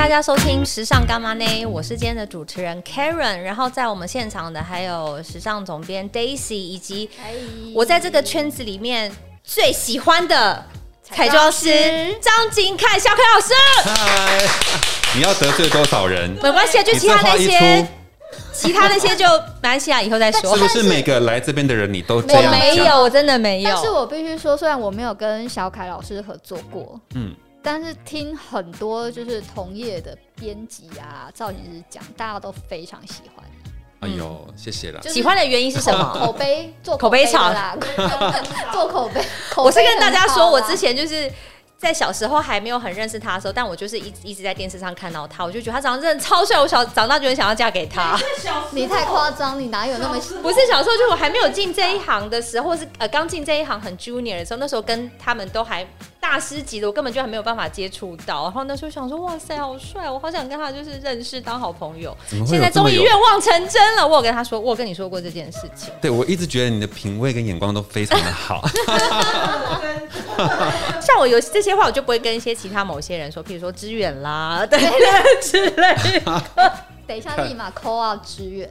大家收听《时尚干嘛呢》，我是今天的主持人 Karen，然后在我们现场的还有时尚总编 Daisy，以及我在这个圈子里面最喜欢的彩妆师张景凯小凯老师。嗨，你要得罪多少人？没关系，就其他那些，其他那些就马来西亚，以后再说。是不是每个来这边的人你都这样？我没有，我真的没有。但是我必须说，虽然我没有跟小凯老师合作过，嗯。但是听很多就是同业的编辑啊、造型师讲，大家都非常喜欢。哎呦，谢谢了。喜欢的原因是什么？口碑做口碑厂啦，做口碑。我是跟大家说，我之前就是。在小时候还没有很认识他的时候，但我就是一直一直在电视上看到他，我就觉得他长得真的超帅。我小长大就很想要嫁给他。你太夸张，你哪有那么？不是小时候，就我还没有进这一行的时候，是呃刚进这一行很 junior 的时候，那时候跟他们都还大师级的，我根本就还没有办法接触到。然后那时候想说，哇塞，好帅，我好想跟他就是认识当好朋友。现在终于愿望成真了，我有跟他说，我有跟你说过这件事情。对，我一直觉得你的品味跟眼光都非常的好。像我有这些话，我就不会跟一些其他某些人说，譬如说支援啦，对之类的。等一下，立马 call out 支援。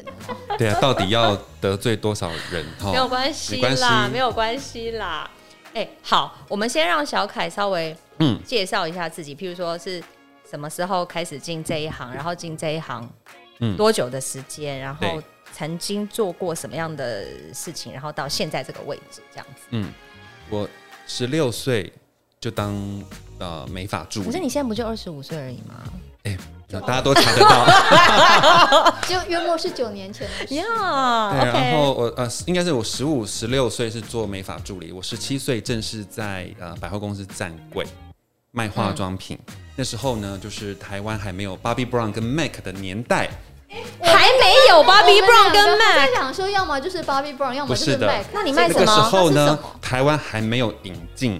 对啊，到底要得罪多少人？没有关系啦，没有关系啦。哎，好，我们先让小凯稍微嗯介绍一下自己，譬如说是什么时候开始进这一行，然后进这一行嗯多久的时间，然后曾经做过什么样的事情，然后到现在这个位置这样子。嗯，我。十六岁就当呃美发助理，可是你现在不就二十五岁而已吗？哎、欸，大家都查得到，就约莫是九年前的呀。Yeah, 对，然后我呃应该是我十五、十六岁是做美发助理，我十七岁正式在呃百货公司站柜卖化妆品。嗯、那时候呢，就是台湾还没有 Bobbi Brown 跟 Mac 的年代。还没有 Bobbi Brown 跟 Mac，想说要么就是 Bobbi Brown，要么就是 Mac。那你卖什么？那个时候呢，台湾还没有引进，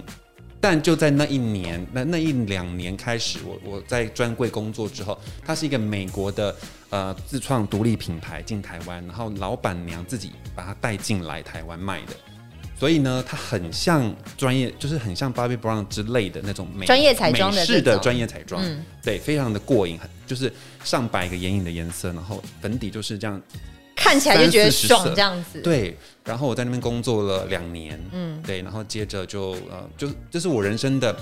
但就在那一年，那那一两年开始，我我在专柜工作之后，它是一个美国的呃自创独立品牌进台湾，然后老板娘自己把它带进来台湾卖的。所以呢，它很像专业，就是很像 Bobbi Brown 之类的那种美专业彩妆的美式的专业彩妆，嗯、对，非常的过瘾，很就是上百个眼影的颜色，然后粉底就是这样，看起来就觉得爽这样子。对，然后我在那边工作了两年，嗯，对，然后接着就呃，就这、就是我人生的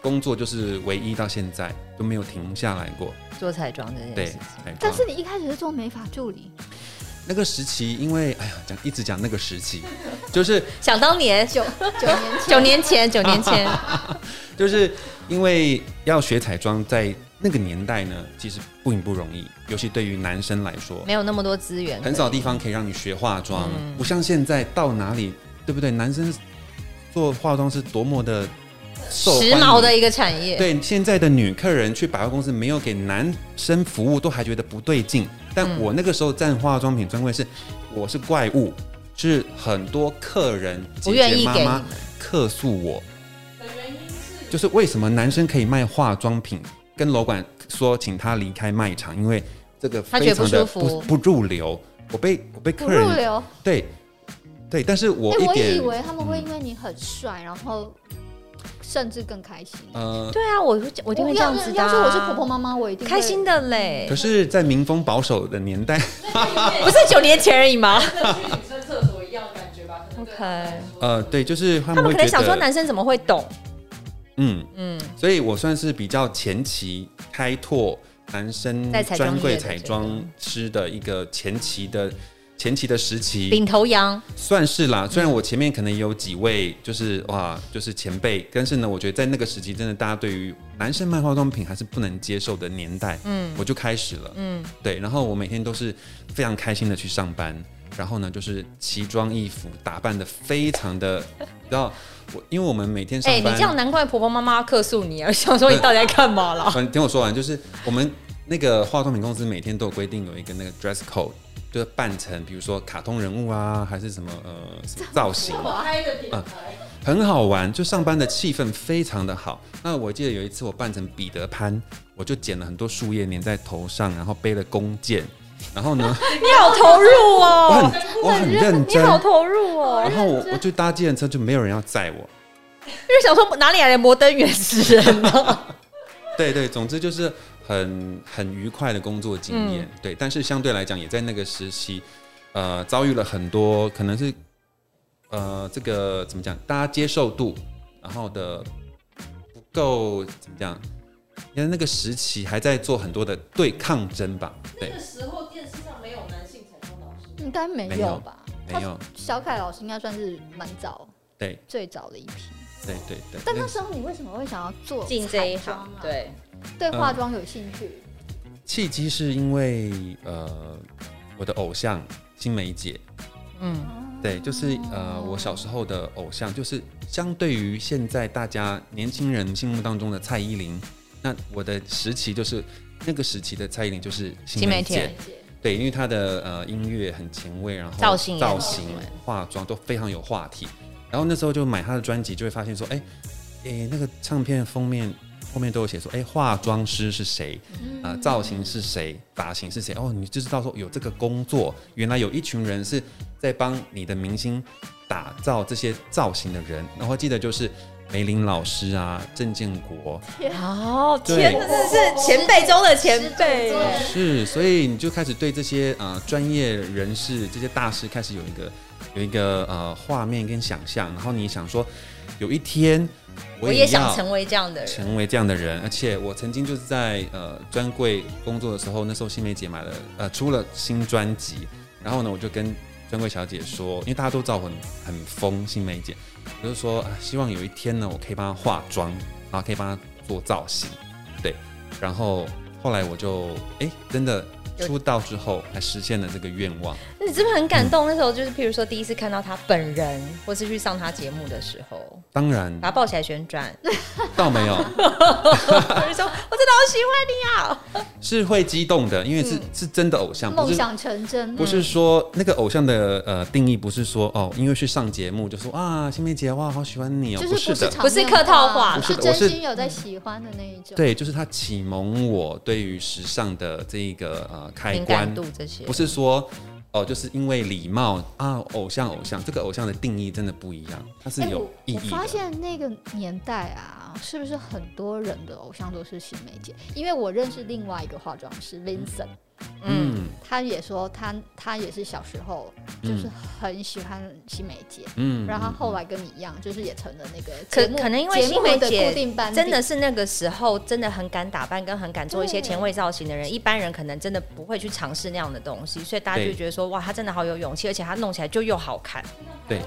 工作，就是唯一到现在都没有停下来过。做彩妆这件事情。对，但是你一开始是做美发助理。那个时期，因为哎呀，讲一直讲那个时期，就是想当年。九九年九年前九年前，就是因为要学彩妆，在那个年代呢，其实并不容易，尤其对于男生来说，没有那么多资源，很少地方可以让你学化妆，嗯、不像现在到哪里，对不对？男生做化妆是多么的受时髦的一个产业。对，现在的女客人去百货公司，没有给男生服务，都还觉得不对劲。但我那个时候站化妆品专柜是，我是怪物，是很多客人姐姐妈妈客诉我。的原因是，就是为什么男生可以卖化妆品，跟楼管说请他离开卖场，因为这个非常的不不入流，我被我被客人入流，对对，但是我一点、欸、我以为他们会因为你很帅，然后。甚至更开心。呃，对啊，我我一定会这样子的。要是我是婆婆妈妈，我一定开心的嘞。可是，在民风保守的年代，不是九年前而已吗？女生厕所一样的感觉吧。OK。呃，对，就是他们，他们可能想说男生怎么会懂？嗯嗯，所以我算是比较前期开拓男生专柜彩妆师的一个前期的。前期的时期，领头羊算是啦。虽然我前面可能也有几位，就是哇，就是前辈，但是呢，我觉得在那个时期，真的大家对于男生卖化妆品还是不能接受的年代，嗯，我就开始了，嗯，对。然后我每天都是非常开心的去上班，然后呢，就是奇装异服，打扮的非常的，你知道，我因为我们每天上班，哎、欸，你这样难怪婆婆妈妈客诉你啊，想说你到底在干嘛了？嗯，听我说完，就是我们那个化妆品公司每天都有规定有一个那个 dress code。就是扮成，比如说卡通人物啊，还是什么呃什么造型，嗯，很好玩，就上班的气氛非常的好。那我记得有一次我扮成彼得潘，我就捡了很多树叶粘在头上，然后背了弓箭，然后呢，你好投入哦，我很我很认真，你好投入哦。然后我我就搭计程车，就没有人要载我，因为想说哪里来的摩登原始人呢？对对，总之就是很很愉快的工作经验，嗯、对。但是相对来讲，也在那个时期，呃，遭遇了很多可能是，呃，这个怎么讲，大家接受度，然后的不够怎么讲？因为那个时期还在做很多的对抗争吧。对，那个时候电视上没有男性彩妆老师，应该没有吧？没有。小凯老师应该算是蛮早，对，最早的一批。对对对。但那时候你为什么会想要做进这一行？对。对化妆有兴趣，呃、契机是因为呃，我的偶像金梅姐，嗯，对，就是呃，我小时候的偶像，就是相对于现在大家年轻人心目当中的蔡依林，那我的时期就是那个时期的蔡依林就是新梅姐，对，因为她的呃音乐很前卫，然后造型造型化妆都非常有话题，然后那时候就买她的专辑，就会发现说，哎哎，那个唱片封面。后面都有写说，哎、欸，化妆师是谁？啊、呃，造型是谁？发型是谁？哦，你就知道说有这个工作，原来有一群人是在帮你的明星打造这些造型的人。然后记得就是梅林老师啊，郑建国。哦，天，真的是前辈中的前辈。是，所以你就开始对这些呃专业人士、这些大师开始有一个有一个呃画面跟想象。然后你想说，有一天。我也想成为这样的人，成为这样的人，而且我曾经就是在呃专柜工作的时候，那时候新梅姐买了呃出了新专辑，然后呢，我就跟专柜小姐说，因为大家都知道我很很疯新梅姐，就是说希望有一天呢，我可以帮他化妆，然后可以帮他做造型，对，然后后来我就哎、真的。出道之后，还实现了这个愿望。那你是不是很感动？那时候就是，譬如说第一次看到他本人，或是去上他节目的时候，当然把他抱起来旋转，倒没有。我就说，我真的好喜欢你啊！是会激动的，因为是是真的偶像，梦想成真。不是说那个偶像的呃定义，不是说哦，因为去上节目就说啊，新梅姐哇，好喜欢你哦，不是的，不是客套话，是真心有在喜欢的那一种。对，就是他启蒙我对于时尚的这一个呃。开关不是说哦，就是因为礼貌啊，偶像偶像，这个偶像的定义真的不一样，它是有意义的。欸，我发现那个年代啊，是不是很多人的偶像都是新梅姐？因为我认识另外一个化妆师 Vincent。嗯，他也说他他也是小时候就是很喜欢新梅姐，嗯，然后他后来跟你一样，就是也成了那个可可能因为新梅姐真的是那个时候真的很敢打扮跟很敢做一些前卫造型的人，一般人可能真的不会去尝试那样的东西，所以大家就觉得说哇，他真的好有勇气，而且他弄起来就又好看。对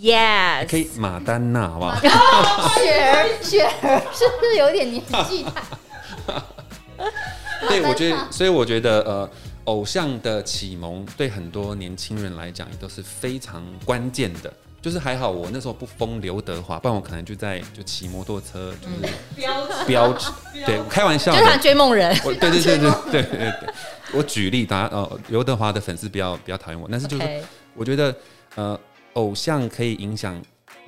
，Yes，可以马丹娜好不好？雪儿，雪儿是不是有点年纪大？对，我觉得，所以我觉得，呃，偶像的启蒙对很多年轻人来讲也都是非常关键的。就是还好我那时候不封刘德华，不然我可能就在就骑摩托车，就是 飙飙，对，开玩笑，就是他追梦人。对对对对对对对，我举例，大家呃，刘德华的粉丝比较比较讨厌我，但是就是我觉得，呃，偶像可以影响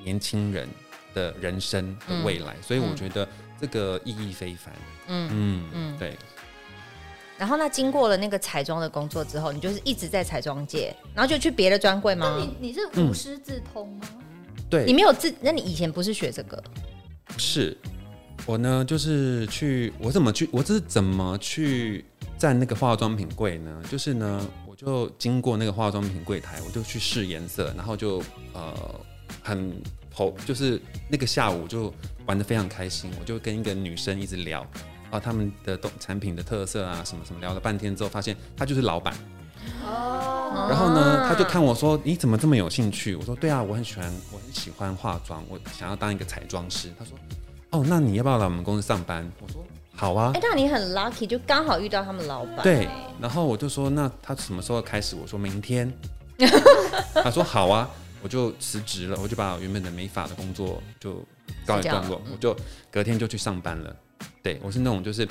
年轻人的人生的未来，所以我觉得这个意义非凡。嗯嗯嗯，对。然后那经过了那个彩妆的工作之后，你就是一直在彩妆界，然后就去别的专柜吗？你你是无师自通吗？嗯、对，你没有自，那你以前不是学这个？是，我呢就是去，我怎么去？我这是怎么去站那个化妆品柜呢？就是呢，我就经过那个化妆品柜台，我就去试颜色，然后就呃很投，就是那个下午就玩得非常开心，我就跟一个女生一直聊。啊，他们的东产品的特色啊，什么什么，聊了半天之后，发现他就是老板。哦。然后呢，他就看我说：“你怎么这么有兴趣？”我说：“对啊，我很喜欢，我很喜欢化妆，我想要当一个彩妆师。”他说：“哦，那你要不要来我们公司上班？”我说：“好啊。”哎，那你很 lucky，就刚好遇到他们老板。对。然后我就说：“那他什么时候开始？”我说：“明天。”他说：“好啊。”我就辞职了，我就把我原本的美发的工作就告一段落，我就隔天就去上班了。对，我是那种就是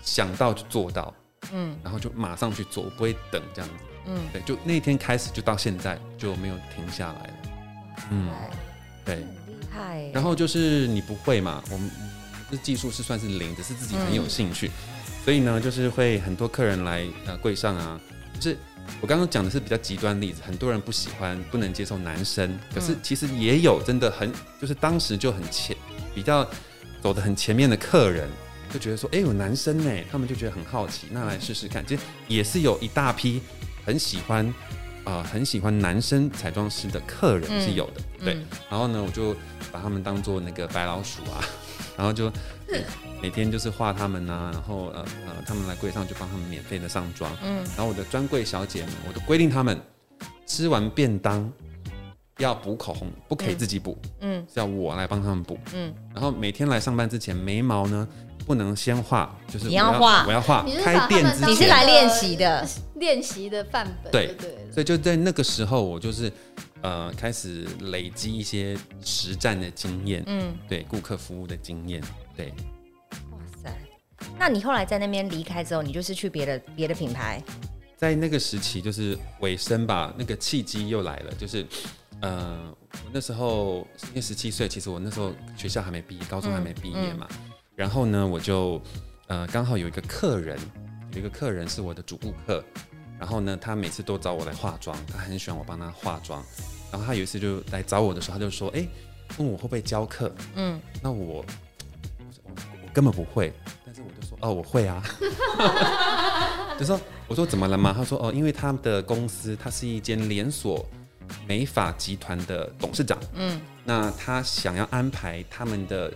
想到就做到，嗯，然后就马上去做，我不会等这样子，嗯，对，就那天开始就到现在就没有停下来了，嗯，对，厉害。然后就是你不会嘛，我技术是算是零，只是自己很有兴趣，所以呢，就是会很多客人来呃柜上啊，就是我刚刚讲的是比较极端例子，很多人不喜欢不能接受男生，可是其实也有真的很就是当时就很前比较。走的很前面的客人，就觉得说，哎、欸，有男生呢，他们就觉得很好奇，那来试试看。其实也是有一大批很喜欢啊、呃，很喜欢男生彩妆师的客人是有的，嗯、对。然后呢，我就把他们当做那个白老鼠啊，然后就每，每天就是画他们啊，然后呃呃，他们来柜上就帮他们免费的上妆，嗯。然后我的专柜小姐们，我都规定他们吃完便当。要补口红，不可以自己补，嗯，是要我来帮他们补，嗯，然后每天来上班之前，眉毛呢不能先画，就是你要画，我要画，开店之前，你是来练习的，练习的范本，对。对，所以就在那个时候，我就是呃开始累积一些实战的经验，嗯，对，顾客服务的经验，对，哇塞，那你后来在那边离开之后，你就是去别的别的品牌，在那个时期就是尾声吧，那个契机又来了，就是。呃，我那时候因为十七岁，其实我那时候学校还没毕业，高中还没毕业嘛。嗯嗯、然后呢，我就呃刚好有一个客人，有一个客人是我的主顾客。然后呢，他每次都找我来化妆，他很喜欢我帮他化妆。然后他有一次就来找我的时候，他就说：“哎，问我会不会教课？”嗯，那我我，我根本不会，但是我就说：“哦，我会啊。” 就说我说怎么了吗？他说：“哦，因为他的公司，它是一间连锁。”美发集团的董事长，嗯，那他想要安排他们的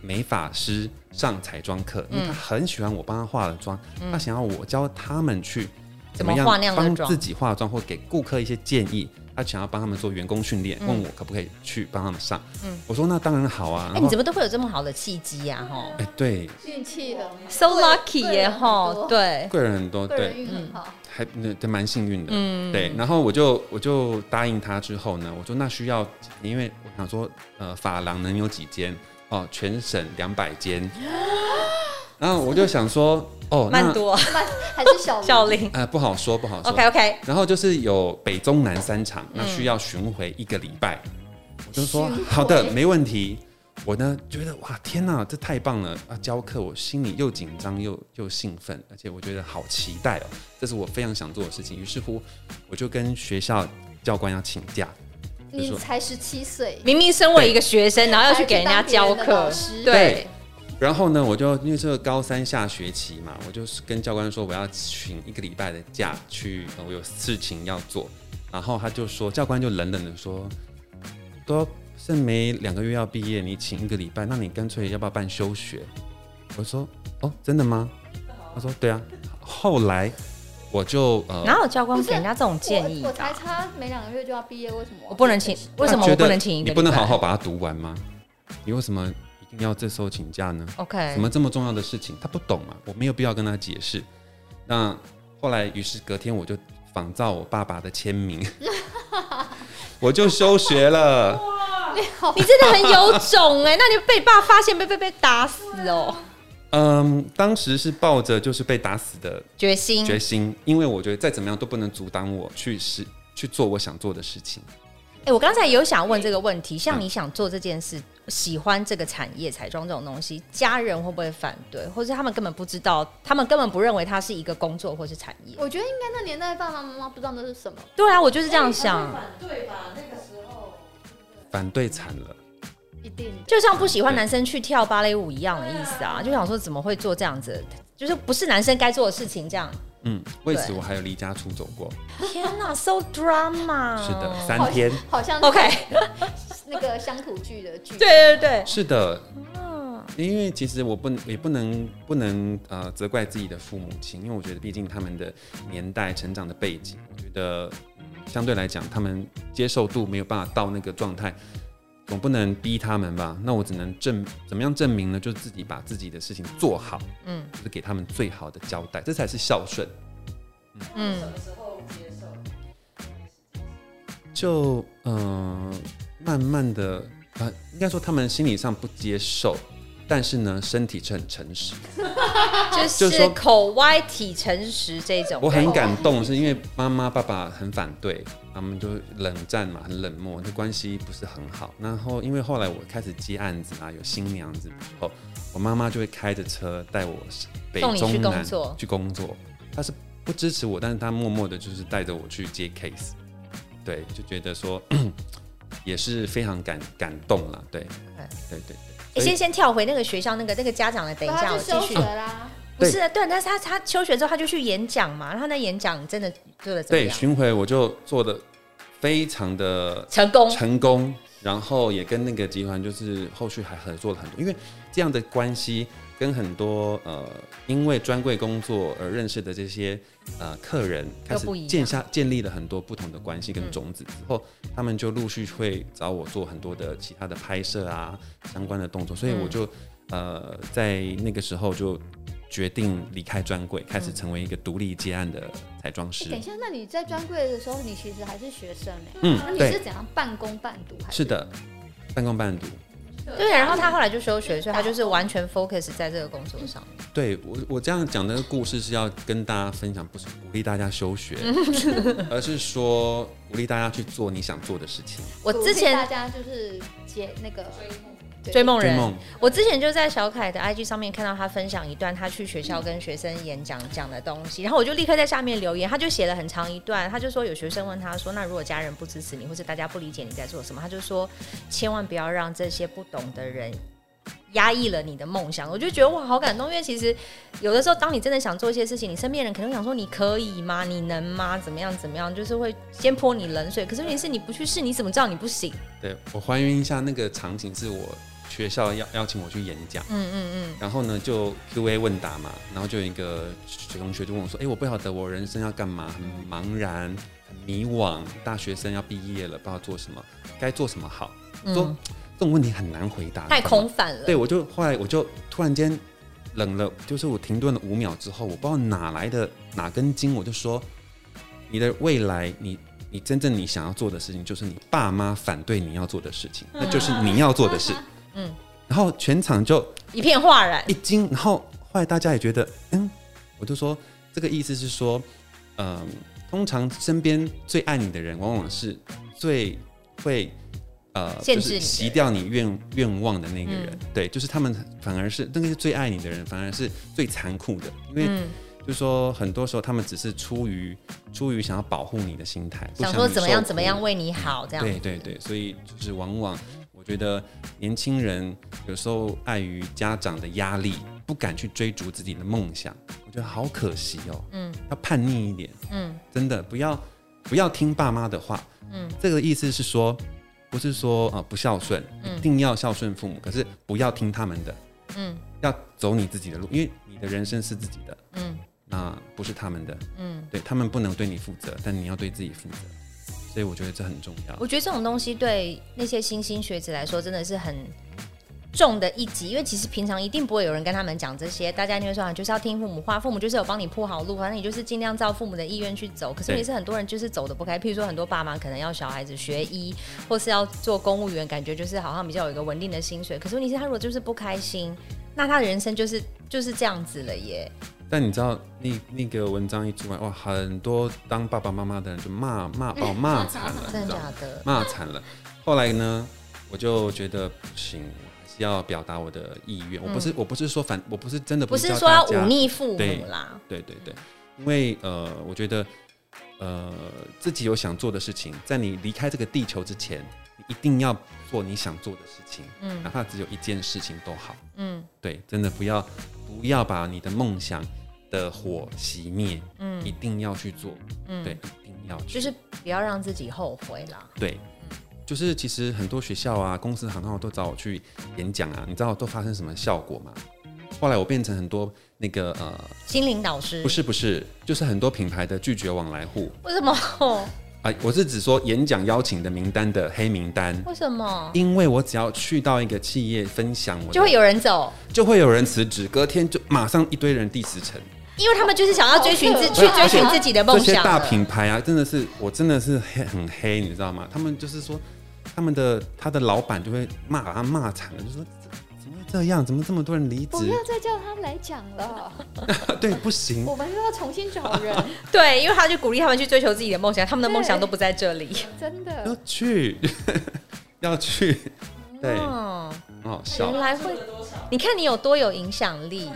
美发师上彩妆课，因为他很喜欢我帮他化的妆，嗯、他想要我教他们去怎么样帮自己化妆，或给顾客一些建议。他想要帮他们做员工训练，问我可不可以去帮他们上。嗯，我说那当然好啊。哎，你怎么都会有这么好的契机呀？哈，哎，对，运气很，so lucky 耶，哈，对，贵人很多，对，嗯，还那蛮幸运的，嗯，对。然后我就我就答应他之后呢，我说那需要，因为我想说，呃，发廊能有几间？哦，全省两百间。然后我就想说。哦，蛮多，还是小小林？呃，不好说，不好说。OK OK。然后就是有北中南三场，那需要巡回一个礼拜。我就说好的，没问题。我呢觉得哇，天哪，这太棒了啊！教课我心里又紧张又又兴奋，而且我觉得好期待哦，这是我非常想做的事情。于是乎，我就跟学校教官要请假。你才十七岁，明明身为一个学生，然后要去给人家教课，对。然后呢，我就因为这个高三下学期嘛，我就是跟教官说我要请一个礼拜的假去，我有事情要做。然后他就说，教官就冷冷的说，都剩没两个月要毕业，你请一个礼拜，那你干脆要不要办休学？我说哦，真的吗？他说对啊。后来我就呃，哪有教官给人家这种建议？我才差没两个月就要毕业，为什么我不能请？为什么我不能请一个？你不能好好把它读完吗？你为什么？要这时候请假呢？OK，什么这么重要的事情，他不懂嘛？我没有必要跟他解释。那后来，于是隔天我就仿照我爸爸的签名，我就休学了。哇，你真的很有种哎！那你被爸发现，被被被打死哦。嗯，当时是抱着就是被打死的决心，决心，因为我觉得再怎么样都不能阻挡我去试去做我想做的事情。哎、欸，我刚才有想问这个问题，像你想做这件事，嗯、喜欢这个产业彩妆这种东西，家人会不会反对，或者他们根本不知道，他们根本不认为它是一个工作或是产业？我觉得应该那年代爸爸妈妈不知道那是什么。对啊，我就是这样想。反对吧？那个时候反对惨了，一定就像不喜欢男生去跳芭蕾舞一样的意思啊，就想说怎么会做这样子，就是不是男生该做的事情这样。嗯，为此我还有离家出走过。天哪，so drama！是的，三天，好像 OK。那个乡土剧的剧，对对对，是的。因为其实我不也不能不能呃责怪自己的父母亲，因为我觉得毕竟他们的年代、成长的背景，我觉得相对来讲，他们接受度没有办法到那个状态。总不能逼他们吧？那我只能证怎么样证明呢？就是自己把自己的事情做好，嗯，就是给他们最好的交代，这才是孝顺。嗯，什么时候接受？就嗯、呃，慢慢的啊、呃，应该说他们心理上不接受。但是呢，身体是很诚实，就是说口歪体诚实这种。我很感动，是因为妈妈爸爸很反对，他们就冷战嘛，很冷漠，就关系不是很好。然后因为后来我开始接案子啊，有新娘子之后，我妈妈就会开着车带我北中南去工作。她是不支持我，但是她默默的就是带着我去接 case。对，就觉得说也是非常感感动了。对，对对对。你先先跳回那个学校，那个那个家长的，等一下我继续啦。不是，对，但是他他休学之后他就去演讲嘛，然后那演讲真的做的怎么样？对，巡回我就做的非常的成功成功，然后也跟那个集团就是后续还合作了很多，因为这样的关系跟很多呃因为专柜工作而认识的这些呃客人开始建下建立了很多不同的关系跟种子之后，他们就陆续会找我做很多的其他的拍摄啊相关的动作，所以我就呃在那个时候就。决定离开专柜，开始成为一个独立接案的彩妆师。等一下，那你在专柜的时候，你其实还是学生哎。嗯，那你是怎样半工半读？是的，半工半读。对，然后他后来就休学，所以他就是完全 focus 在这个工作上。对我，我这样讲的故事是要跟大家分享，不是鼓励大家休学，而是说鼓励大家去做你想做的事情。我之前大家就是接那个。追梦人，我之前就在小凯的 IG 上面看到他分享一段他去学校跟学生演讲讲的东西，然后我就立刻在下面留言，他就写了很长一段，他就说有学生问他说，那如果家人不支持你，或者大家不理解你在做什么，他就说千万不要让这些不懂的人压抑了你的梦想。我就觉得哇，好感动，因为其实有的时候当你真的想做一些事情，你身边人可能想说你可以吗？你能吗？怎么样怎么样？就是会先泼你冷水。可是问题是你不去试，你怎么知道你不行？对，我还原一下那个场景是我。学校邀邀请我去演讲，嗯嗯嗯，然后呢就 Q&A 问答嘛，然后就有一个同学就问我说：“哎，我不晓得我人生要干嘛，很茫然，很迷惘，大学生要毕业了，不知道做什么，该做什么好。嗯”说这种问题很难回答，太空泛了。对，我就后来我就突然间冷了，就是我停顿了五秒之后，我不知道哪来的哪根筋，我就说：“你的未来，你你真正你想要做的事情，就是你爸妈反对你要做的事情，那就是你要做的事。”嗯，然后全场就一片哗然，一惊。然后后来大家也觉得，嗯，我就说这个意思是说，嗯、呃，通常身边最爱你的人，往往是最会呃，就是洗掉你愿愿望的那个人。嗯、对，就是他们反而是那个是最爱你的人，反而是最残酷的，因为、嗯、就是说很多时候他们只是出于出于想要保护你的心态，想说怎么样怎么样为你好这样。对对对，所以就是往往。我觉得年轻人有时候碍于家长的压力，不敢去追逐自己的梦想，我觉得好可惜哦。嗯，要叛逆一点。嗯，真的不要不要听爸妈的话。嗯，这个意思是说，不是说啊不孝顺，一定要孝顺父母，可是不要听他们的。嗯，要走你自己的路，因为你的人生是自己的。嗯，那不是他们的。嗯，对，他们不能对你负责，但你要对自己负责。所以我觉得这很重要。我觉得这种东西对那些新兴学子来说真的是很重的一击，因为其实平常一定不会有人跟他们讲这些。大家就会说啊，就是要听父母话，父母就是有帮你铺好路，反正你就是尽量照父母的意愿去走。可是也是很多人就是走的不开，譬如说很多爸妈可能要小孩子学医，或是要做公务员，感觉就是好像比较有一个稳定的薪水。可是问题是，他如果就是不开心，那他的人生就是就是这样子了耶。但你知道，那那个文章一出来，哇，很多当爸爸妈妈的人就骂骂把我骂 惨了，真的假的？骂惨了。后来呢，我就觉得不行，还是要表达我的意愿。嗯、我不是，我不是说反，我不是真的不是，说要忤逆父母啦。对对对对，因为呃，我觉得呃，自己有想做的事情，在你离开这个地球之前，你一定要做你想做的事情，嗯，哪怕只有一件事情都好，嗯，对，真的不要不要把你的梦想。的火熄灭，嗯，一定要去做，嗯，对，一定要去，就是不要让自己后悔啦。对，就是其实很多学校啊、公司行号都找我去演讲啊，你知道都发生什么效果吗？后来我变成很多那个呃，心灵导师，不是不是，就是很多品牌的拒绝往来户。为什么？啊，我是指说演讲邀请的名单的黑名单。为什么？因为我只要去到一个企业分享我，就会有人走，就会有人辞职，隔天就马上一堆人递辞呈。因为他们就是想要追寻自去追寻自己的梦想。这些大品牌啊，真的是我真的是黑很黑，你知道吗？他们就是说，他们的他的老板就会骂把他骂惨了，就说怎么会这样？怎么这么多人离职？不要再叫他们来讲了。对，不行，我们又要重新找人。对，因为他就鼓励他们去追求自己的梦想，他们的梦想都不在这里。真的要去，要去。对，哦，很好笑。原来会，你看你有多有影响力。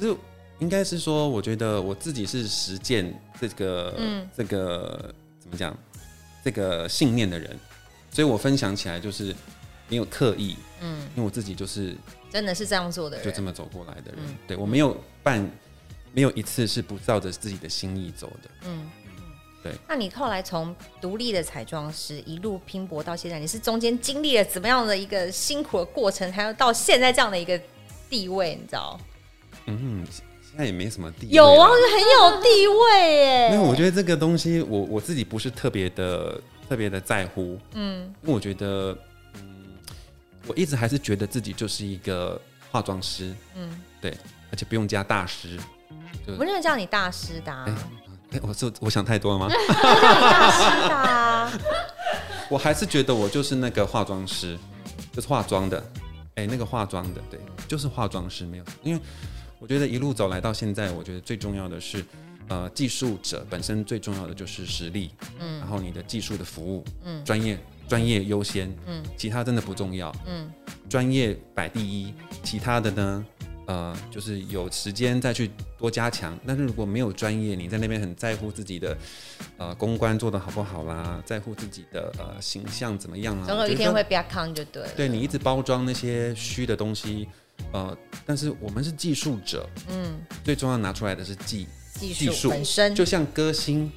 就是。应该是说，我觉得我自己是实践这个、嗯、这个怎么讲，这个信念的人，所以我分享起来就是没有刻意，嗯，因为我自己就是真的是这样做的人，就这么走过来的人。嗯、对我没有办，没有一次是不照着自己的心意走的。嗯，对。那你后来从独立的彩妆师一路拼搏到现在，你是中间经历了怎么样的一个辛苦的过程，还有到现在这样的一个地位？你知道？嗯，现在也没什么地位。有啊，很有地位耶。因为我觉得这个东西，我我自己不是特别的。特别的在乎，嗯，因为我觉得，嗯，我一直还是觉得自己就是一个化妆师，嗯，对，而且不用加大师，我不能叫你大师的，哎，我是我想太多了吗？叫你大师的，我还是觉得我就是那个化妆师，就是化妆的，哎，那个化妆的，对，就是化妆师，没有，因为我觉得一路走来到现在，我觉得最重要的是。呃，技术者本身最重要的就是实力，嗯，然后你的技术的服务，嗯，专业专业优先，嗯，其他真的不重要，嗯，专业摆第一，其他的呢，呃，就是有时间再去多加强。但是如果没有专业，你在那边很在乎自己的呃公关做的好不好啦，在乎自己的呃形象怎么样啊，总有一天会变康就对。对，你一直包装那些虚的东西，呃，但是我们是技术者，嗯，最重要拿出来的是技。技术本身就像歌星，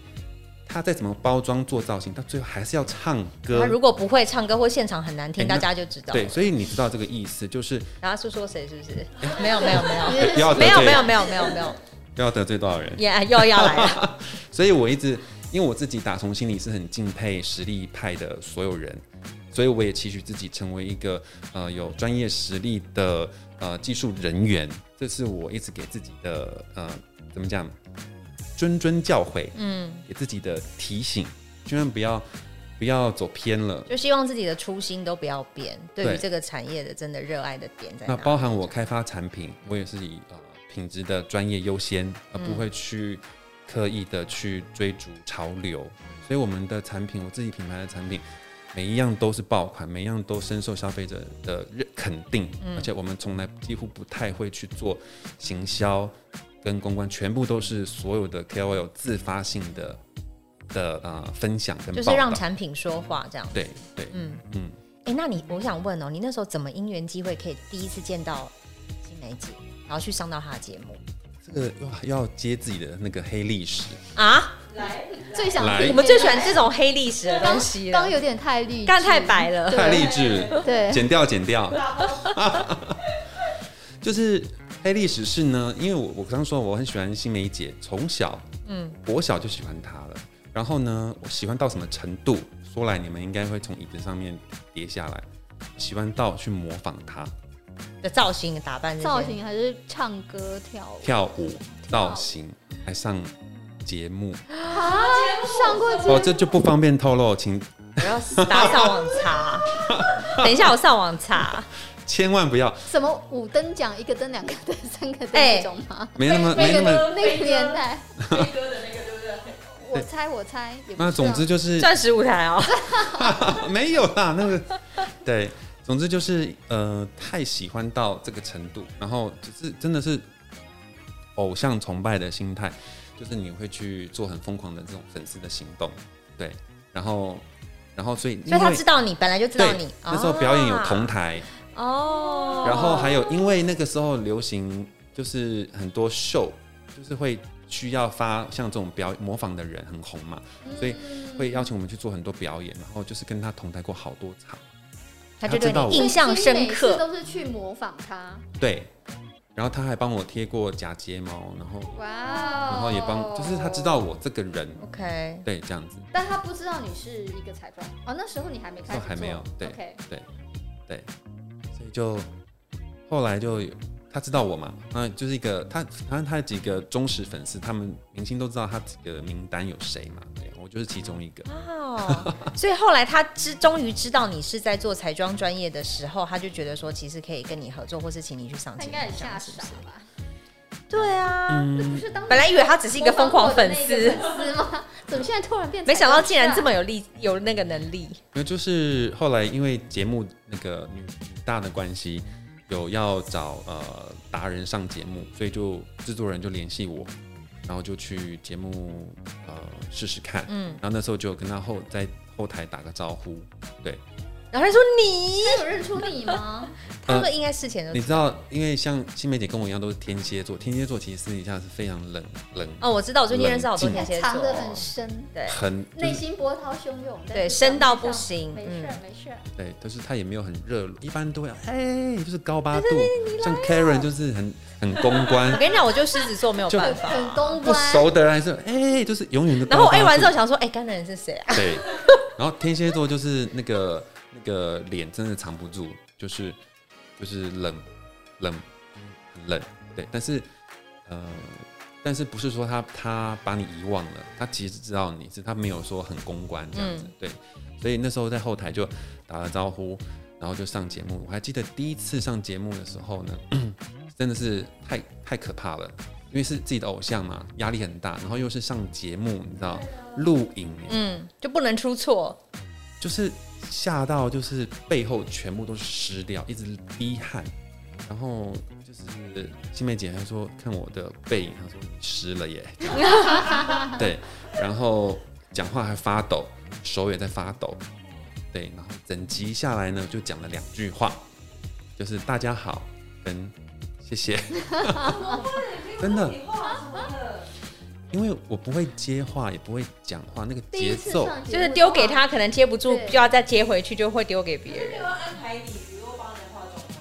他再怎么包装做造型，他最后还是要唱歌。他如果不会唱歌或现场很难听，欸、大家就知道。对，所以你知道这个意思，就是然后说说谁是不是？欸、没有没有没有，不要没有没有没有没有没有，不要得罪多少人？也、yeah, 又要来了。所以我一直因为我自己打从心里是很敬佩实力派的所有人，所以我也期许自己成为一个呃有专业实力的呃技术人员。这是我一直给自己的呃。怎么讲？谆谆教诲，嗯，给自己的提醒，千万不要不要走偏了。就希望自己的初心都不要变。对于这个产业的真的热爱的点在哪？那包含我开发产品，我也是以呃品质的专业优先，而不会去刻意的去追逐潮流。嗯，所以我们的产品，我自己品牌的产品，每一样都是爆款，每一样都深受消费者的认肯定。嗯，而且我们从来几乎不太会去做行销。跟公关全部都是所有的 KOL 自发性的的呃分享跟就是让产品说话这样。对对，嗯嗯。哎、欸，那你我想问哦，你那时候怎么因缘机会可以第一次见到新梅姐，然后去上到她的节目？这个要要接自己的那个黑历史啊！来，最想来，我们最喜欢这种黑历史的东西。刚有点太励，刚太白了，太励志。对，剪掉剪掉。就是。黑历史是呢，因为我我刚刚说我很喜欢新梅姐，从小嗯，我小就喜欢她了。然后呢，我喜欢到什么程度？说来你们应该会从椅子上面跌下来。喜欢到去模仿她的造型、打扮、造型还是唱歌、跳舞、跳舞、造型，还上节目啊？上过节目？哦，这就不方便透露，请我要打上网查。等一下，我上网查。千万不要什么五等奖，一个灯、两个灯、三个灯那种吗？没那么没那么那个年代。飞哥的那个对不对？我猜我猜。那总之就是钻石舞台哦。没有啦，那个对，总之就是呃，太喜欢到这个程度，然后就是真的是偶像崇拜的心态，就是你会去做很疯狂的这种粉丝的行动，对，然后然后所以所以他知道你本来就知道你，那时候表演有同台。哦，oh, 然后还有，因为那个时候流行就是很多秀，就是会需要发像这种表模仿的人很红嘛，所以会邀请我们去做很多表演，然后就是跟他同台过好多场，他就对你印象深刻，都是去模仿他。对，然后他还帮我贴过假睫毛，然后哇然后也帮，就是他知道我这个人，OK，对，这样子，但他不知道你是一个彩妆哦，那时候你还没开始，还没有，对对，对。所以。就后来就他知道我嘛，嗯，就是一个他他他几个忠实粉丝，他们明星都知道他几个名单有谁嘛，对，我就是其中一个。哦，所以后来他知终于知道你是在做彩妆专业的时候，他就觉得说其实可以跟你合作，或是请你去上节目，应该很吓傻吧？对啊，嗯、本来以为他只是一个疯狂粉丝吗？怎么现在突然变？没想到竟然这么有力，有那个能力。那就是后来因为节目那个女大的关系，有要找呃达人上节目，所以就制作人就联系我，然后就去节目呃试试看。嗯，然后那时候就跟他后在后台打个招呼，对。然后他说你，他有认出你吗？他们应该事前就、呃、你知道，因为像新梅姐跟我一样都是天蝎座，天蝎座其实私底下是非常冷冷。哦，我知道，我最近认识好多天蝎座，藏得很深，对，很内心波涛汹涌，对，深到不行。没事没事。对，但是他也没有很热络，一般都会哎，就是高八度，像 Karen 就是很很公关。我跟你讲，我就狮子座没有办法，很公关。不熟的人还是哎，就是永远的。然后我 A 完之后想说，哎，刚才人是谁啊？对，然后天蝎座就是那个。那个脸真的藏不住，就是就是冷冷很冷，对。但是呃，但是不是说他他把你遗忘了？他其实知道你是，他没有说很公关这样子，嗯、对。所以那时候在后台就打了招呼，然后就上节目。我还记得第一次上节目的时候呢，真的是太太可怕了，因为是自己的偶像嘛，压力很大，然后又是上节目，你知道，录影，嗯，就不能出错，就是。吓到就是背后全部都是湿掉，一直滴汗，然后就是新妹姐还说看我的背影，她说你湿了耶，对，然后讲话还发抖，手也在发抖，对，然后整集下来呢就讲了两句话，就是大家好跟谢谢，真的。因为我不会接话，也不会讲话，那个节奏就是丢给他，可能接不住，就要再接回去，就会丢给别人。要安排你，比如帮人化妆吗？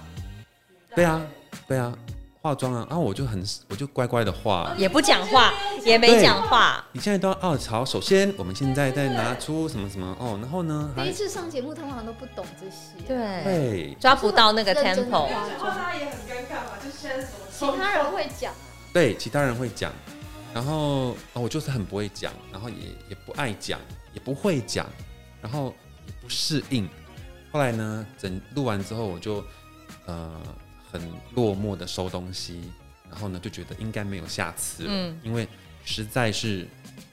对啊，对啊，化妆啊，然后我就很，我就乖乖的化，也不讲话，也没讲话。你现在都要哦，好，首先我们现在再拿出什么什么哦，然后呢？第一次上节目，通常都不懂这些，对，抓不到那个 tempo，他也很尴尬嘛，就现在什么？其他人会讲，对，其他人会讲。然后我就是很不会讲，然后也也不爱讲，也不会讲，然后也不适应。后来呢，整录完之后，我就呃很落寞的收东西，然后呢就觉得应该没有下次了，嗯，因为实在是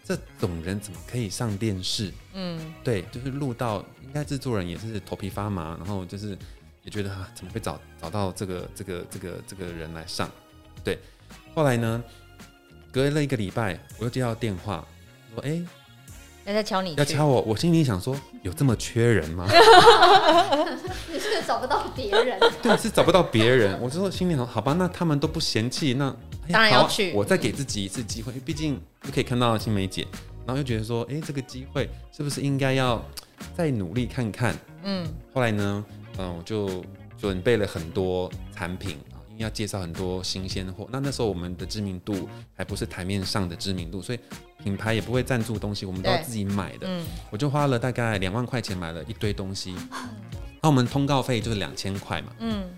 这种人怎么可以上电视？嗯，对，就是录到应该制作人也是头皮发麻，然后就是也觉得啊怎么会找找到这个这个这个这个人来上？对，后来呢？隔了一个礼拜，我又接到电话，说：“哎、欸，要再敲你，要敲我。”我心里想说：“有这么缺人吗？” 你是找不到别人？对，是找不到别人。我就说心里想：“好吧，那他们都不嫌弃，那、欸、当然要去。我再给自己一次机会，毕竟就可以看到新梅姐，然后又觉得说：“哎、欸，这个机会是不是应该要再努力看看？”嗯。后来呢，嗯，我就准备了很多产品。要介绍很多新鲜货，那那时候我们的知名度还不是台面上的知名度，所以品牌也不会赞助东西，我们都要自己买的。嗯，我就花了大概两万块钱买了一堆东西，那我们通告费就是两千块嘛。嗯，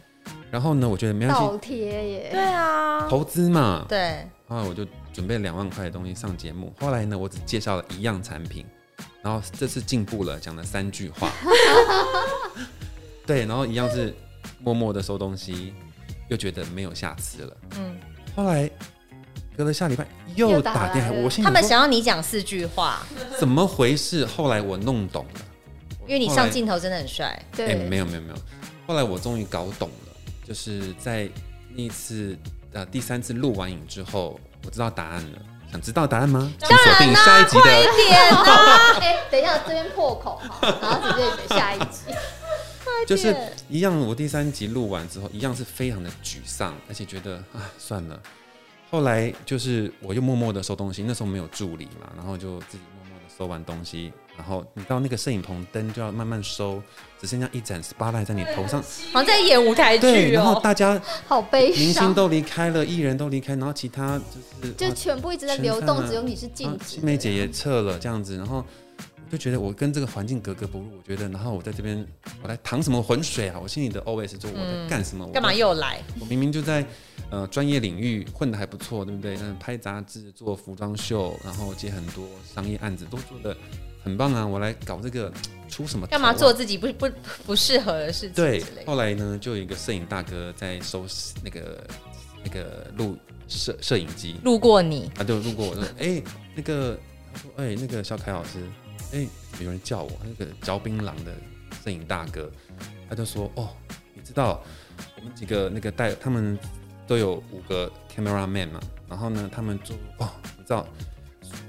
然后呢，我觉得没关系，倒贴耶，对啊，投资嘛。对，后来我就准备两万块的东西上节目。后来呢，我只介绍了一样产品，然后这次进步了，讲了三句话。对，然后一样是默默的收东西。就觉得没有下次了。嗯，后来隔了下礼拜又打电话，我心里他们想要你讲四句话，怎么回事？后来我弄懂了，因为你上镜头真的很帅。对、欸，没有没有没有。后来我终于搞懂了，就是在那次呃第三次录完影之后，我知道答案了。想知道答案吗？请锁定下一集的。快点啊！哎、欸，等一下，这边破口哈，然后直接选下一集。就是一样，我第三集录完之后，一样是非常的沮丧，而且觉得啊，算了。后来就是我又默默的收东西，那时候没有助理嘛，然后就自己默默的收完东西，然后你到那个摄影棚灯就要慢慢收，只剩下一盏 spotlight 在你头上，好像在演舞台剧哦。对，然后大家好悲伤，明星都离开了，艺人都离开，然后其他就是就全部一直在流动，啊、只有你是静止。欣湄姐也撤了，这样子，然后。就觉得我跟这个环境格格不入，我觉得，然后我在这边，我来淌什么浑水啊？我心里的 always 就我在干什么？干、嗯、嘛又来？我明明就在呃专业领域混的还不错，对不对？嗯，拍杂志、做服装秀，然后接很多商业案子，都做的很棒啊！我来搞这个，出什么、啊？干嘛做自己不不不适合的事情？对。后来呢，就有一个摄影大哥在收拾那个那个录摄摄影机，路过你，啊就路过我说：“哎、欸，那个，他说，哎、欸，那个小凯老师。”哎、欸，有人叫我，那个嚼槟榔的摄影大哥，他就说：“哦，你知道我们几个那个带他们都有五个 camera man 嘛，然后呢，他们就哦，你知道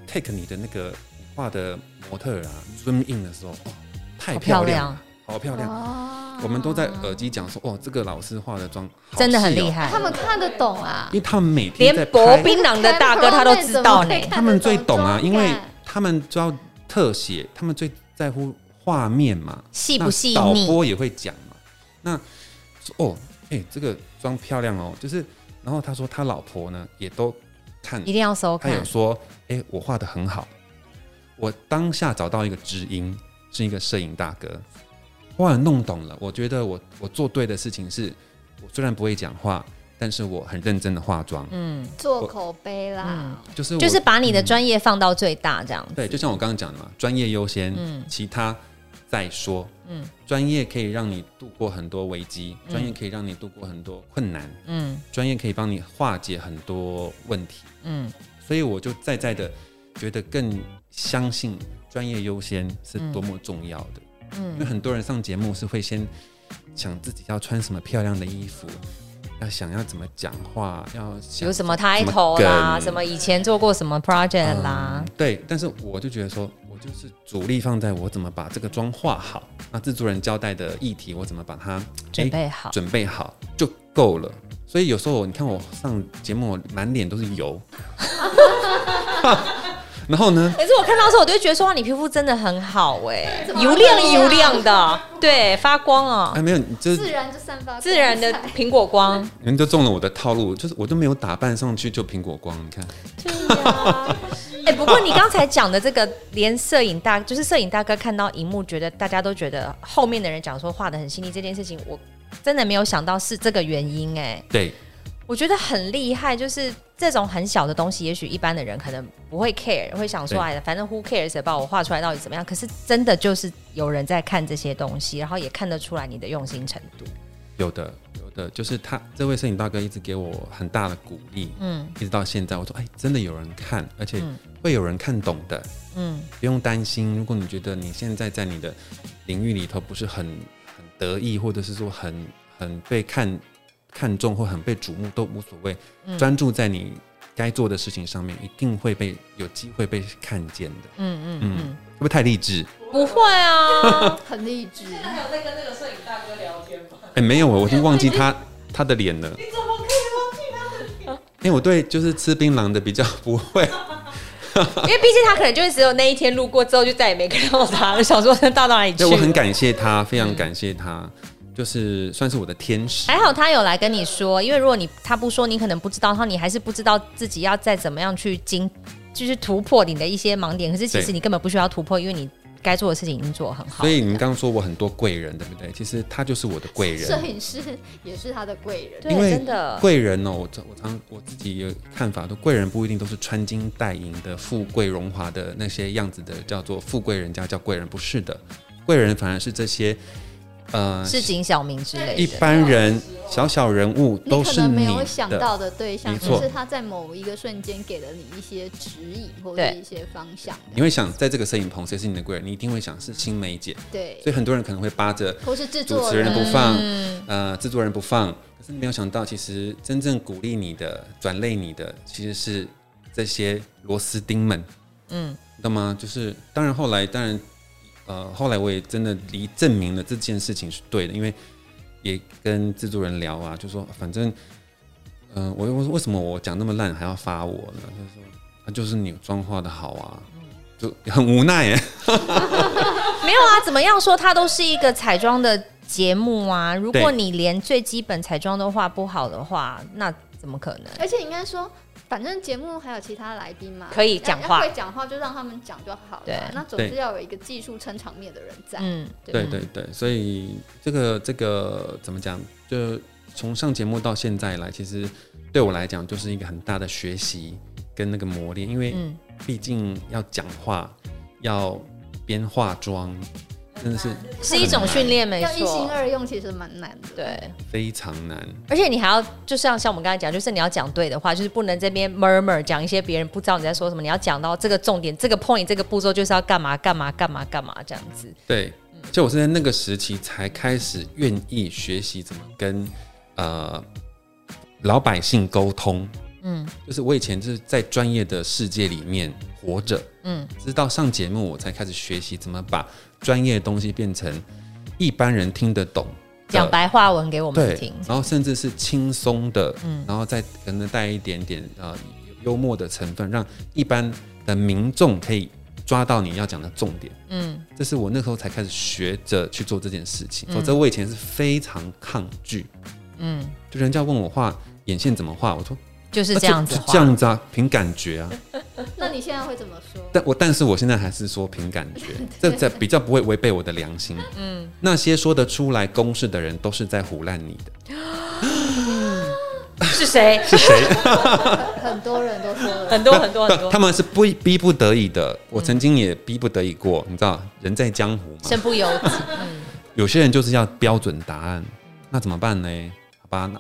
take 你的那个画的模特啊，zoom in 的时候，哦，太漂亮，好漂亮。哦，我们都在耳机讲说，哦，这个老师化的妆真的很厉害，他们看得懂啊，因为他们每天连薄槟榔的大哥他都知道呢，他们最懂啊，因为他们就要特写，他们最在乎画面嘛，细不细腻，导播也会讲嘛。那哦，哎、欸，这个妆漂亮哦，就是，然后他说他老婆呢也都看，一定要收看。他有说，哎、欸，我画的很好。我当下找到一个知音，是一个摄影大哥，后来弄懂了。我觉得我我做对的事情是，我虽然不会讲话，但是我很认真的化妆，嗯，做口碑啦，嗯、就是就是把你的专业放到最大，这样子、嗯。对，就像我刚刚讲的嘛，专业优先，嗯，其他再说，嗯，专业可以让你度过很多危机，专业可以让你度过很多困难，嗯，专业可以帮你化解很多问题，嗯，所以我就在在的觉得更。相信专业优先是多么重要的，嗯，因为很多人上节目是会先想自己要穿什么漂亮的衣服，要想要怎么讲话，要有什么 title 啦，什么以前做过什么 project 啦，嗯，对。但是我就觉得说，我就是主力放在我怎么把这个妆化好，那制作人交代的议题我怎么把它准备好，准备好就够了。所以有时候你看我上节目，满脸都是油。然后呢？可是我看到的时候，我就觉得说，哇，你皮肤真的很好哎，油亮油亮的，对，发光哦！哎，没有，就自然就散发自然的苹果光。你们就中了我的套路，就是我都没有打扮上去就苹果光，你看。对呀。哎，不过你刚才讲的这个，连摄影大就是摄影大哥看到荧幕，觉得大家都觉得后面的人讲说画的很细腻这件事情，我真的没有想到是这个原因哎。对。我觉得很厉害，就是这种很小的东西，也许一般的人可能不会 care，会想说哎，反正 who cares 把我画出来到底怎么样？可是真的就是有人在看这些东西，然后也看得出来你的用心程度。有的，有的，就是他这位摄影大哥一直给我很大的鼓励，嗯，一直到现在，我说哎，真的有人看，而且会有人看懂的，嗯，不用担心。如果你觉得你现在在你的领域里头不是很很得意，或者是说很很被看。看重或很被瞩目都无所谓，专、嗯、注在你该做的事情上面，一定会被有机会被看见的。嗯嗯嗯，会不会太励志？不会啊，很励志。现在还有在跟那个摄影大哥聊天吗？哎、欸，没有，我已经忘记他他的脸了。你怎么可以忘记他的脸？因为我对就是吃槟榔的比较不会，因为毕竟他可能就是只有那一天路过之后就再也没看到他了。小时候他到哪里去？我很感谢他，非常感谢他。就是算是我的天使，还好他有来跟你说，因为如果你他不说，你可能不知道，然后你还是不知道自己要再怎么样去经，就是突破你的一些盲点。可是其实你根本不需要突破，因为你该做的事情已经做很好。所以你们刚刚说我很多贵人，对不对？其实他就是我的贵人，摄影师也是他的贵人。对，真的贵人哦，我我常我自己有看法，都贵人不一定都是穿金戴银的富贵荣华的那些样子的，叫做富贵人家叫贵人，不是的，贵人反而是这些。呃，市井小民之类的，一般人、小小人物都是你，你可能没有想到的对象，只是他在某一个瞬间给了你一些指引或者一些方向。你会想，在这个摄影棚谁是你的贵人？你一定会想是青梅姐。对，所以很多人可能会扒着，或是制作人不放，呃，制作人不放。可是没有想到，其实真正鼓励你的、转累你的，其实是这些螺丝钉们。嗯，懂吗？就是当然后来，当然。呃，后来我也真的离证明了这件事情是对的，因为也跟制作人聊啊，就说反正，嗯、呃，我我说为什么我讲那么烂还要发我呢？他说他就是你妆化的好啊，就很无奈耶。没有啊，怎么样说它都是一个彩妆的节目啊。如果你连最基本彩妆都画不好的话，那怎么可能？而且应该说。反正节目还有其他来宾嘛，可以讲话，会讲话就让他们讲就好了。对，那总是要有一个技术撑场面的人在。嗯，对对对，所以这个这个怎么讲？就从上节目到现在来，其实对我来讲就是一个很大的学习跟那个磨练，因为毕竟要讲话，要边化妆。真的是是一种训练，没错。要一心二用，其实蛮难的。对，非常难。而且你还要，就像像我们刚才讲，就是你要讲对的话，就是不能这边 murmur 讲一些别人不知道你在说什么。你要讲到这个重点，这个 point，这个步骤就是要干嘛干嘛干嘛干嘛这样子。对，就我是在那个时期才开始愿意学习怎么跟呃老百姓沟通。嗯，就是我以前就是在专业的世界里面活着，嗯，直到上节目我才开始学习怎么把专业的东西变成一般人听得懂，讲白话文给我们听，然后甚至是轻松的，嗯，然后再可能带一点点呃幽默的成分，让一般的民众可以抓到你要讲的重点，嗯，这是我那时候才开始学着去做这件事情，否则我以前是非常抗拒，嗯，就人家问我画眼线怎么画，我说。就是这样子，这样子啊，凭感觉啊。那你现在会怎么说？但我但是我现在还是说凭感觉，这这比较不会违背我的良心。嗯，那些说得出来公式的人都是在胡烂你的。是谁？是谁？很多人都说了，很多很多很多。他们是不逼不得已的，我曾经也逼不得已过。你知道，人在江湖嘛，身不由己。有些人就是要标准答案，那怎么办呢？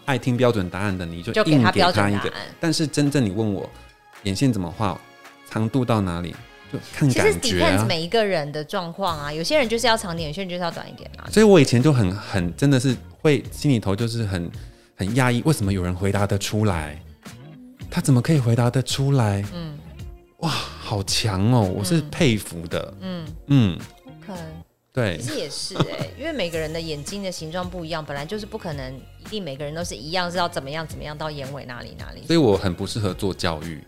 爱听标准答案的你就硬给他一个，但是真正你问我眼线怎么画，长度到哪里，就看感觉啊。每一个人的状况啊，有些人就是要长点，有些人就是要短一点啊。所以我以前就很很真的是会心里头就是很很讶异，为什么有人回答得出来？他怎么可以回答得出来？嗯，哇，好强哦！我是佩服的。嗯嗯，可能。对，其实也是哎、欸，因为每个人的眼睛的形状不一样，本来就是不可能一定每个人都是一样，是要怎么样怎么样到眼尾哪里哪里。所以我很不适合做教育。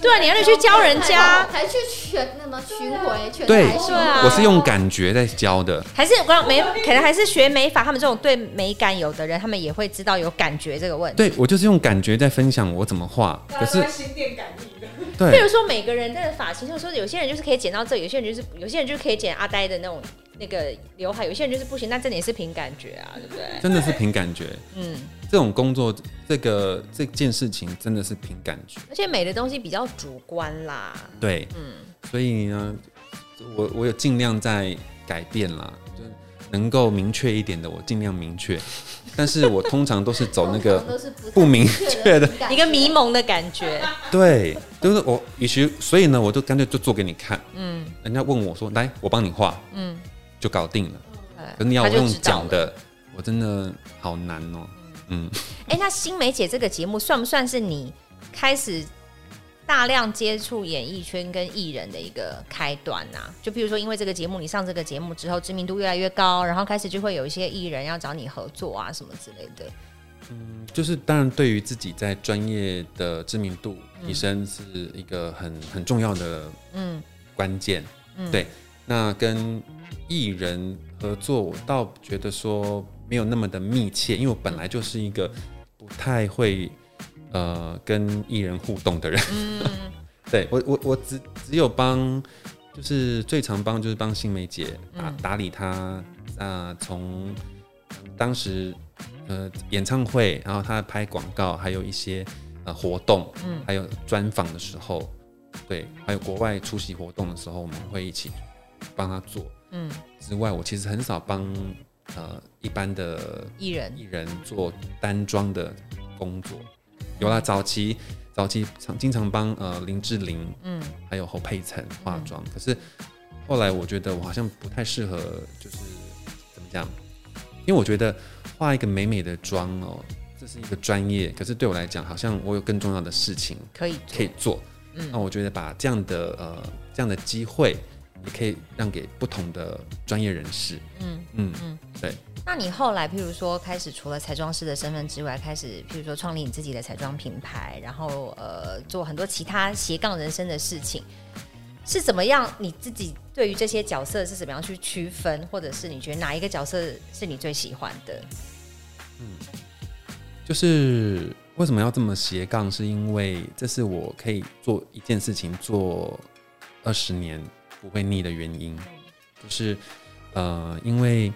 对啊，你要去教人家，还去全那么巡回，全对啊，我是用感觉在教的。还是我刚刚没可能还是学美发，他们这种对美感有的人，他们也会知道有感觉这个问题。对，我就是用感觉在分享我怎么画，可是心电感应。对，比如说每个人的发型，就是说有些人就是可以剪到这，有些人就是有些人就可以剪阿呆的那种那个刘海，有些人就是不行。那这里也是凭感觉啊，对不对？真的是凭感觉。嗯，这种工作，这个这件事情真的是凭感觉。而且美的东西比较主观啦。对，嗯，所以呢，我我有尽量在改变啦。就能够明确一点的，我尽量明确。但是我通常都是走那个不明确的，一个迷蒙的感觉。对，就是我，与其所以呢，我就干脆就做给你看。嗯，人家问我说：“来，我帮你画。”嗯，就搞定了。可你要我用讲的，我真的好难哦。嗯，哎，那新梅姐这个节目算不算是你开始？大量接触演艺圈跟艺人的一个开端呐、啊，就比如说，因为这个节目，你上这个节目之后，知名度越来越高，然后开始就会有一些艺人要找你合作啊，什么之类的。嗯，就是当然，对于自己在专业的知名度提升是一个很很重要的嗯关键。嗯，对。那跟艺人合作，我倒觉得说没有那么的密切，因为我本来就是一个不太会。呃，跟艺人互动的人，嗯、对我我我只只有帮，就是最常帮就是帮新梅姐打、嗯、打理她啊，从、呃、当时呃演唱会，然后她拍广告，还有一些呃活动，嗯，还有专访的时候，对，还有国外出席活动的时候，我们会一起帮她做，嗯，之外，我其实很少帮呃一般的艺人艺人做单妆的工作。有啦，早期早期常经常帮呃林志玲，嗯，还有侯佩岑化妆，嗯、可是后来我觉得我好像不太适合，就是怎么讲？因为我觉得化一个美美的妆哦，这是一个专业，可是对我来讲，好像我有更重要的事情可以可以做。嗯，那我觉得把这样的呃这样的机会，也可以让给不同的专业人士。嗯嗯嗯，对。那你后来，譬如说，开始除了彩妆师的身份之外，开始譬如说创立你自己的彩妆品牌，然后呃，做很多其他斜杠人生的事情，是怎么样？你自己对于这些角色是怎么样去区分，或者是你觉得哪一个角色是你最喜欢的？嗯，就是为什么要这么斜杠？是因为这是我可以做一件事情做二十年不会腻的原因，就是呃，因为。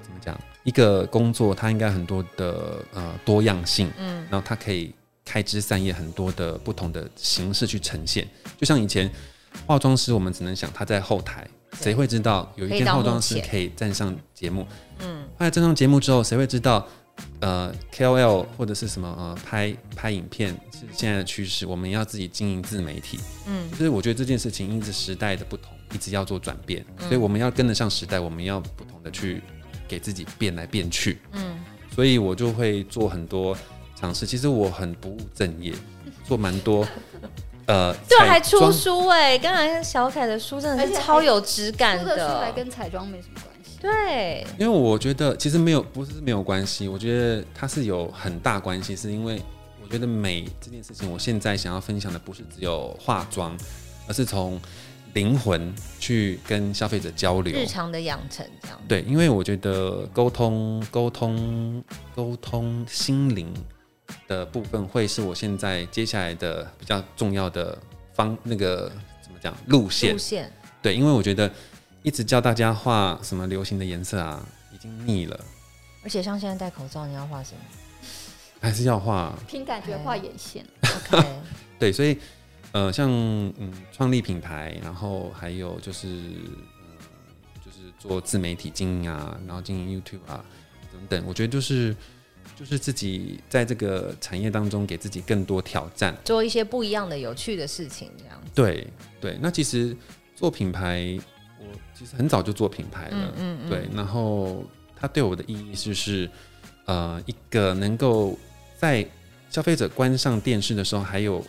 怎么讲？一个工作，它应该很多的呃多样性，嗯，然后它可以开枝散叶，很多的不同的形式去呈现。就像以前化妆师，我们只能想他在后台，谁会知道有一天化妆师可以站上节目？嗯，后来站上节目之后，谁会知道呃 KOL 或者是什么呃拍拍影片是现在的趋势？我们要自己经营自媒体，嗯，所以我觉得这件事情因着时代的不同，一直要做转变，所以我们要跟得上时代，我们要不同的去。给自己变来变去，嗯，所以我就会做很多尝试。其实我很不务正业，做蛮多。呃，对，还出书哎、欸！刚才小凯的书真的是超有质感的，的书跟彩妆没什么。对，因为我觉得其实没有，不是没有关系。我觉得它是有很大关系，是因为我觉得美这件事情，我现在想要分享的不是只有化妆，而是从灵魂去跟消费者交流，日常的养成这样。对，因为我觉得沟通、沟通、沟通心灵。的部分会是我现在接下来的比较重要的方那个怎么讲路线？路线对，因为我觉得一直教大家画什么流行的颜色啊，已经腻了。而且像现在戴口罩，你要画什么？还是要画？凭感觉画眼线。OK。对，所以呃，像嗯，创立品牌，然后还有就是呃，就是做自媒体经营啊，然后经营 YouTube 啊等等，我觉得就是。就是自己在这个产业当中给自己更多挑战，做一些不一样的有趣的事情，这样。对对，那其实做品牌，我其实很早就做品牌了，嗯嗯，嗯对。然后它对我的意义就是，呃，一个能够在消费者关上电视的时候，还有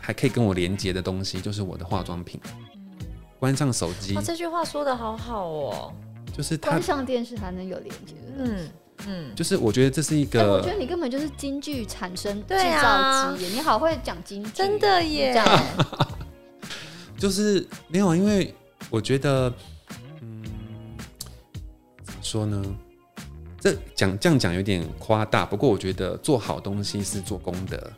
还可以跟我连接的东西，就是我的化妆品。嗯、关上手机，哦，这句话说的好好哦，就是关上电视还能有连接，嗯。嗯，就是我觉得这是一个，欸、我觉得你根本就是京剧产生制造机，啊、你好会讲京剧，真的耶。就是没有，因为我觉得，嗯，怎么说呢？这讲这样讲有点夸大，不过我觉得做好东西是做功德。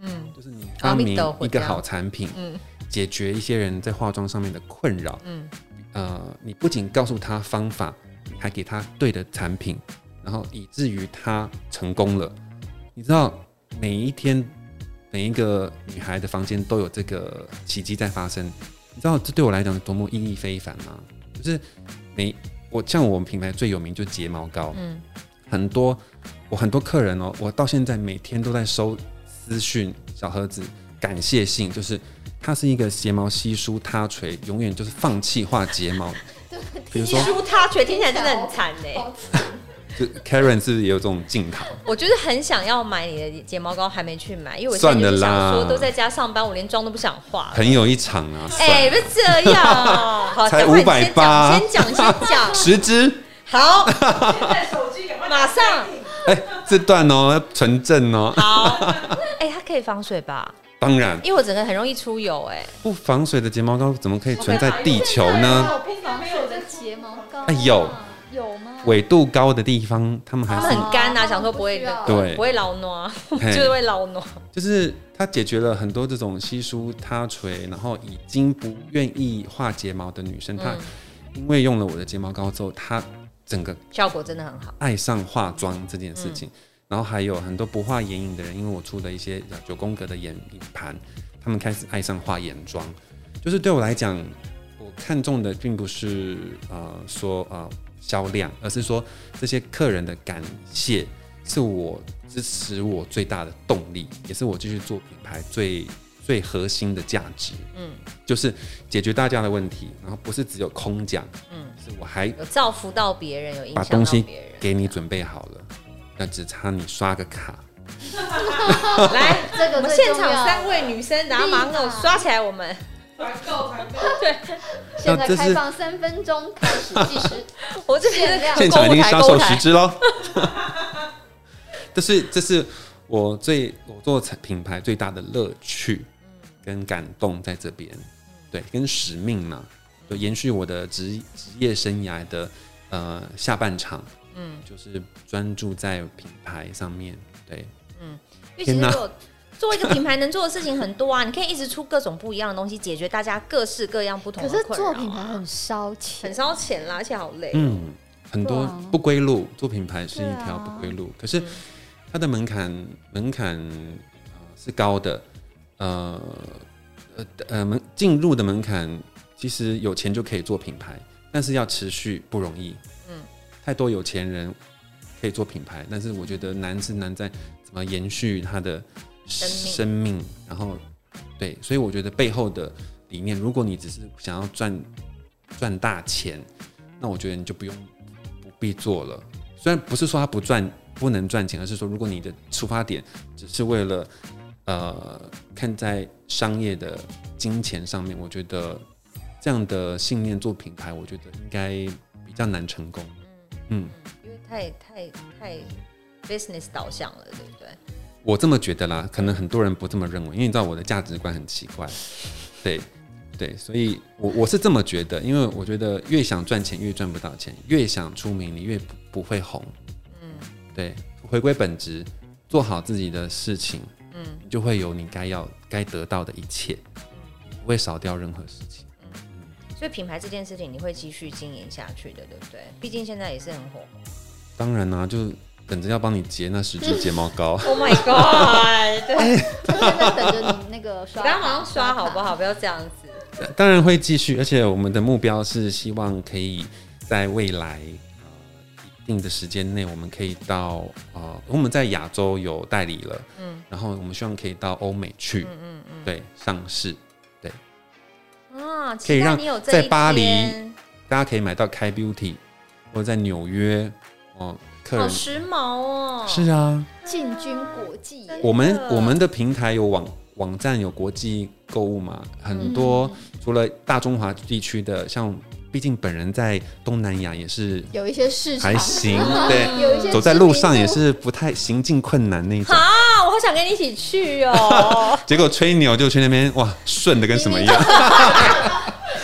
嗯，就是你发明一个好产品，嗯，解决一些人在化妆上面的困扰，嗯，呃，你不仅告诉他方法，还给他对的产品。然后以至于他成功了，你知道每一天每一个女孩的房间都有这个奇迹在发生，你知道这对我来讲多么意义非凡吗？就是每我像我们品牌最有名就是睫毛膏，嗯，很多我很多客人哦，我到现在每天都在收私讯小盒子感谢信，就是它是一个睫毛稀疏塌垂，永远就是放弃画睫毛，比如说稀疏塌垂听起来真的很惨呢。就 Karen 是不是也有这种镜头？我就是很想要买你的睫毛膏，还没去买，因为我现在就是想说都在家上班，我连妆都不想化。朋友一场啊！哎，不是这样，好，才五百八，先讲先讲，十支。好，手 机马上。哎，这段哦，纯正哦。好，哎，它可以防水吧？当然，因为我整个很容易出油，哎。不防水的睫毛膏怎么可以存在地球呢？不防水的睫毛膏，哎有。纬度高的地方，他们还是很干呐，想说不会对，不会老挪，就是会老挪。就是它解决了很多这种稀疏塌垂，然后已经不愿意画睫毛的女生，她因为用了我的睫毛膏之后，她整个效果真的很好，爱上化妆这件事情。然后还有很多不画眼影的人，因为我出的一些九宫格的眼影盘，他们开始爱上画眼妆。就是对我来讲，我看中的并不是呃说呃。销量，而是说这些客人的感谢是我支持我最大的动力，也是我继续做品牌最最核心的价值。嗯，就是解决大家的问题，然后不是只有空讲。嗯，是我还有造福到别人，有影响把东西给你准备好了，那只差你刷个卡。来，这个我们现场三位女生，然后马上刷起来，我们。团购，团购，对，现在开放三分钟开始计时。我这边现场已经销售十只喽。这是这是我最我做品牌最大的乐趣跟感动在这边，对，跟使命嘛，就延续我的职职业生涯的呃下半场，嗯，就是专注在品牌上面，对，嗯，天哪。做一个品牌能做的事情很多啊，你可以一直出各种不一样的东西，解决大家各式各样不同的困扰。可是做品牌很烧钱，很烧钱啦，而且好累。嗯，很多不归路，做品牌是一条不归路。可是它的门槛门槛是高的，呃呃呃门进入的门槛其实有钱就可以做品牌，但是要持续不容易。嗯，太多有钱人可以做品牌，但是我觉得难是难在怎么延续它的。生命，然后对，所以我觉得背后的理念，如果你只是想要赚赚大钱，那我觉得你就不用不必做了。虽然不是说他不赚不能赚钱，而是说，如果你的出发点只是为了呃看在商业的金钱上面，我觉得这样的信念做品牌，我觉得应该比较难成功。嗯，嗯，因为太太太 business 导向了，对不对？我这么觉得啦，可能很多人不这么认为，因为你知道我的价值观很奇怪，对对，所以我我是这么觉得，因为我觉得越想赚钱越赚不到钱，越想出名你越不不会红，嗯，对，回归本职，做好自己的事情，嗯，就会有你该要该得到的一切，不会少掉任何事情，嗯，所以品牌这件事情你会继续经营下去的，对不对？毕竟现在也是很火，当然啦，就。等着要帮你结那十支睫毛膏。Oh my god！对，现在等着你那个刷，刚好刷好不好？不要这样子。当然会继续，而且我们的目标是希望可以在未来呃一定的时间内，我们可以到呃我们在亚洲有代理了，嗯，然后我们希望可以到欧美去，嗯嗯嗯，对，上市，对，啊，可以让在巴黎大家可以买到 Kai Beauty，或者在纽约哦。好时髦哦！是啊，进军国际。我们我们的平台有网网站，有国际购物嘛？很多除了大中华地区的，像毕竟本人在东南亚也是有一些市场还行，对，有一些走在路上也是不太行进困难那种啊！我好想跟你一起去哦！结果吹牛就去那边，哇，顺的跟什么一样，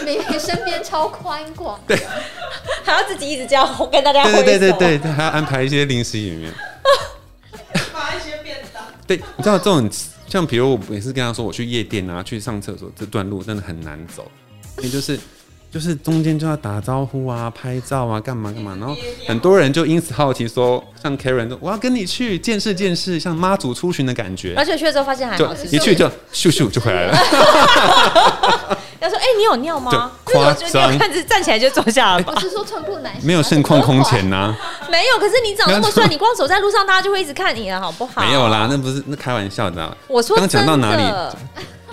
你 身边超宽广，对。还要自己一直这样跟大家挥手，对对对对，还要安排一些临时演员，发一些便当。对，你知道这种像，比如我每次跟他说我去夜店啊，去上厕所，这段路真的很难走，因为就是就是中间就要打招呼啊、拍照啊、干嘛干嘛，然后很多人就因此好奇说，像 Karen 说我要跟你去见识见识，像妈祖出巡的感觉，而且去了之后发现还好，一去就咻咻就回来了。他说：“哎、欸，你有尿吗？夸张，看着站起来就坐下了。我是说寸步难行，没有盛况空前呐、啊。没有，可是你长那么帅，你光走在路上，大家就会一直看你了，好不好？没有啦，那不是那开玩笑的。我说刚讲到哪里？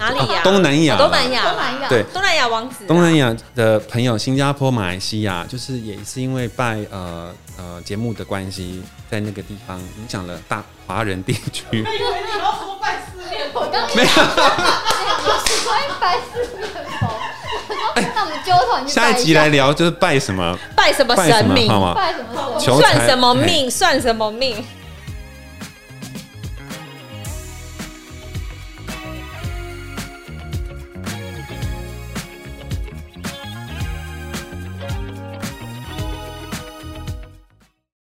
哪里呀？东南亚，东南亚，东南亚，对，东南亚王子。东南亚的朋友，新加坡、马来西亚，就是也是因为拜呃呃节目的关系，在那个地方影响了大华人地区。我以为你要说拜四面佛，没有，是拜四面佛。”那我们揪团下一集来聊，就是拜什么？拜什么神明？好吗？拜什么？求算什么命？算什么命？